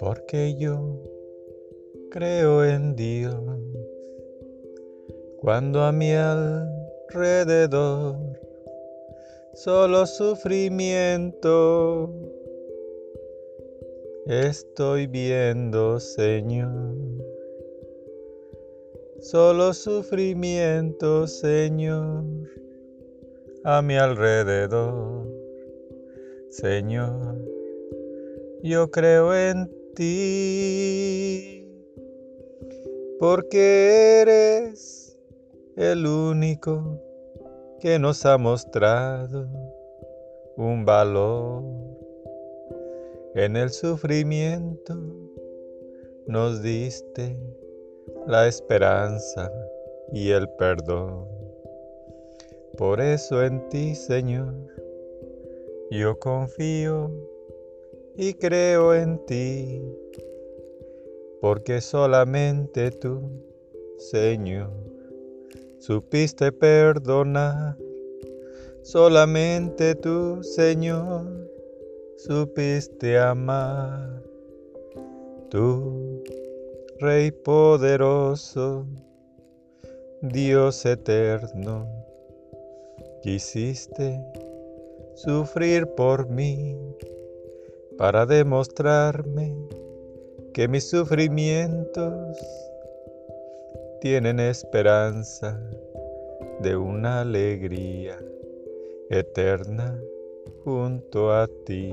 porque yo creo en Dios. Cuando a mi alrededor solo sufrimiento estoy viendo, Señor. Solo sufrimiento, Señor, a mi alrededor. Señor, yo creo en porque eres el único que nos ha mostrado un valor en el sufrimiento. Nos diste la esperanza y el perdón. Por eso en ti, Señor, yo confío y creo en ti, porque solamente tú, Señor, supiste perdonar. Solamente tú, Señor, supiste amar. Tú, Rey poderoso, Dios eterno, quisiste sufrir por mí para demostrarme que mis sufrimientos tienen esperanza de una alegría eterna junto a ti.